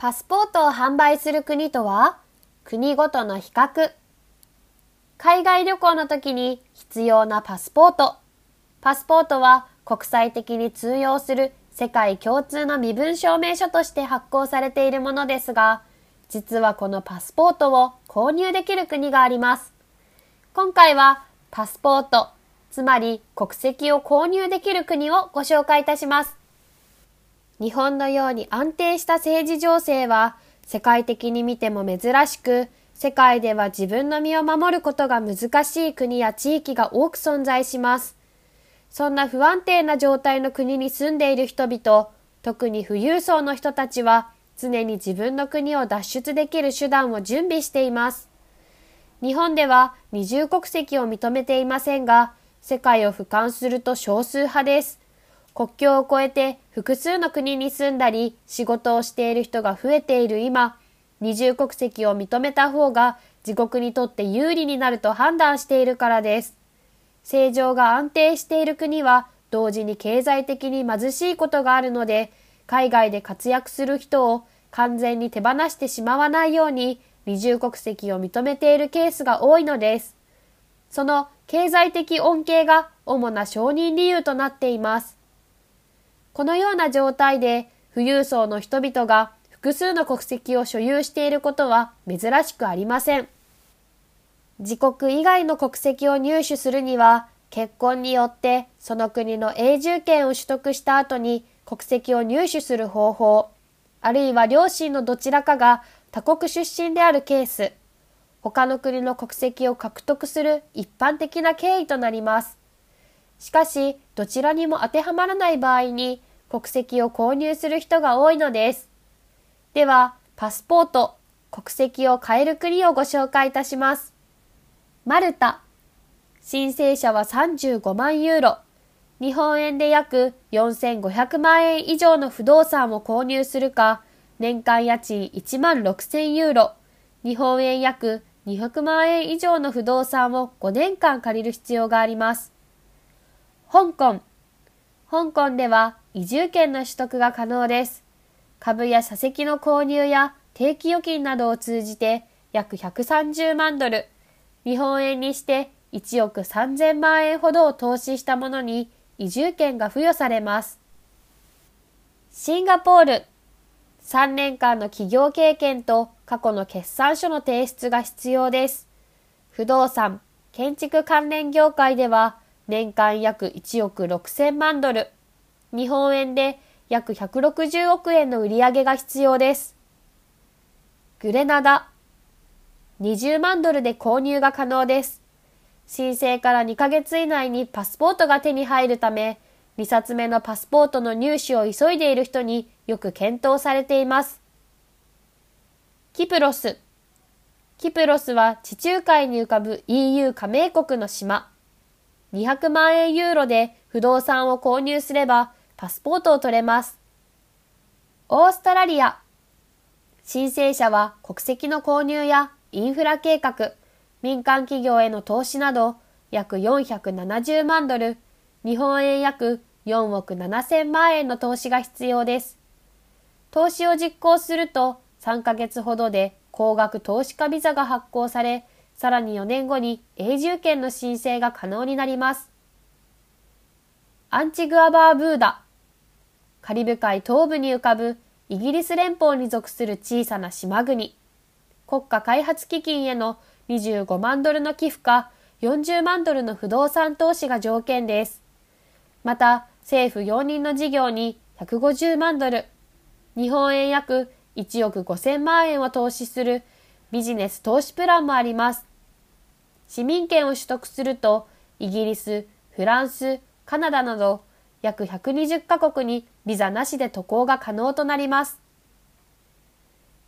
パスポートを販売する国とは？国ごとの比較。海外旅行の時に必要なパスポート。パスポートは国際的に通用する世界共通の身分証明書として発行されているものですが、実はこのパスポートを購入できる国があります。今回はパスポート、つまり国籍を購入できる国をご紹介いたします。日本のように安定した政治情勢は世界的に見ても珍しく、世界では自分の身を守ることが難しい国や地域が多く存在します。そんな不安定な状態の国に住んでいる人々、特に富裕層の人たちは常に自分の国を脱出できる手段を準備しています。日本では二重国籍を認めていませんが、世界を俯瞰すると少数派です。国境を越えて複数の国に住んだり仕事をしている人が増えている今、二重国籍を認めた方が自国にとって有利になると判断しているからです。政情が安定している国は同時に経済的に貧しいことがあるので、海外で活躍する人を完全に手放してしまわないように二重国籍を認めているケースが多いのです。その経済的恩恵が主な承認理由となっています。このような状態で富裕層の人々が複数の国籍を所有していることは珍しくありません。自国以外の国籍を入手するには結婚によってその国の永住権を取得した後に国籍を入手する方法、あるいは両親のどちらかが他国出身であるケース、他の国の国籍を獲得する一般的な経緯となります。しかし、どちらにも当てはまらない場合に、国籍を購入する人が多いのです。では、パスポート、国籍を変える国をご紹介いたします。マルタ。申請者は35万ユーロ。日本円で約4500万円以上の不動産を購入するか、年間家賃1万6000ユーロ。日本円約200万円以上の不動産を5年間借りる必要があります。香港。香港では移住権の取得が可能です。株や社席の購入や定期預金などを通じて約130万ドル、日本円にして1億3000万円ほどを投資したものに移住権が付与されます。シンガポール。3年間の企業経験と過去の決算書の提出が必要です。不動産、建築関連業界では年間約1億6000万ドル、日本円で約160億円の売り上げが必要です。グレナダ、20万ドルで購入が可能です。申請から2ヶ月以内にパスポートが手に入るため、2冊目のパスポートの入手を急いでいる人によく検討されています。キプロス。キプロスは地中海に浮かぶ EU 加盟国の島。200万円ユーロで不動産を購入すればパスポートを取れます。オーストラリア。申請者は国籍の購入やインフラ計画、民間企業への投資など約470万ドル、日本円約4億7000万円の投資が必要です。投資を実行すると3ヶ月ほどで高額投資家ビザが発行され、さらに4年後に永住権の申請が可能になります。アンチグアバーブーダ。カリブ海東部に浮かぶイギリス連邦に属する小さな島国。国家開発基金への25万ドルの寄付か40万ドルの不動産投資が条件です。また、政府容認の事業に150万ドル、日本円約1億5000万円を投資するビジネス投資プランもあります。市民権を取得すると、イギリス、フランス、カナダなど約120カ国にビザなしで渡航が可能となります。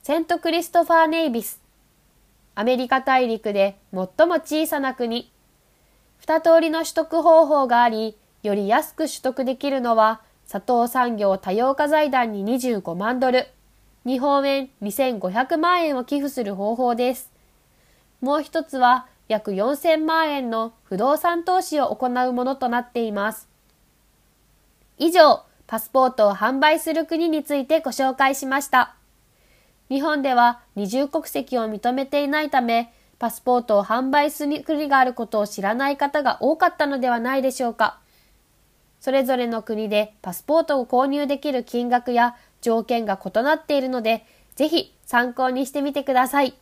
セントクリストファー・ネイビス。アメリカ大陸で最も小さな国。二通りの取得方法があり、より安く取得できるのは、砂糖産業多様化財団に25万ドル、日本円2500万円を寄付する方法です。もう一つは、約4000万円の不動産投資を行うものとなっています。以上、パスポートを販売する国についてご紹介しました。日本では二重国籍を認めていないため、パスポートを販売する国があることを知らない方が多かったのではないでしょうか。それぞれの国でパスポートを購入できる金額や条件が異なっているので、ぜひ参考にしてみてください。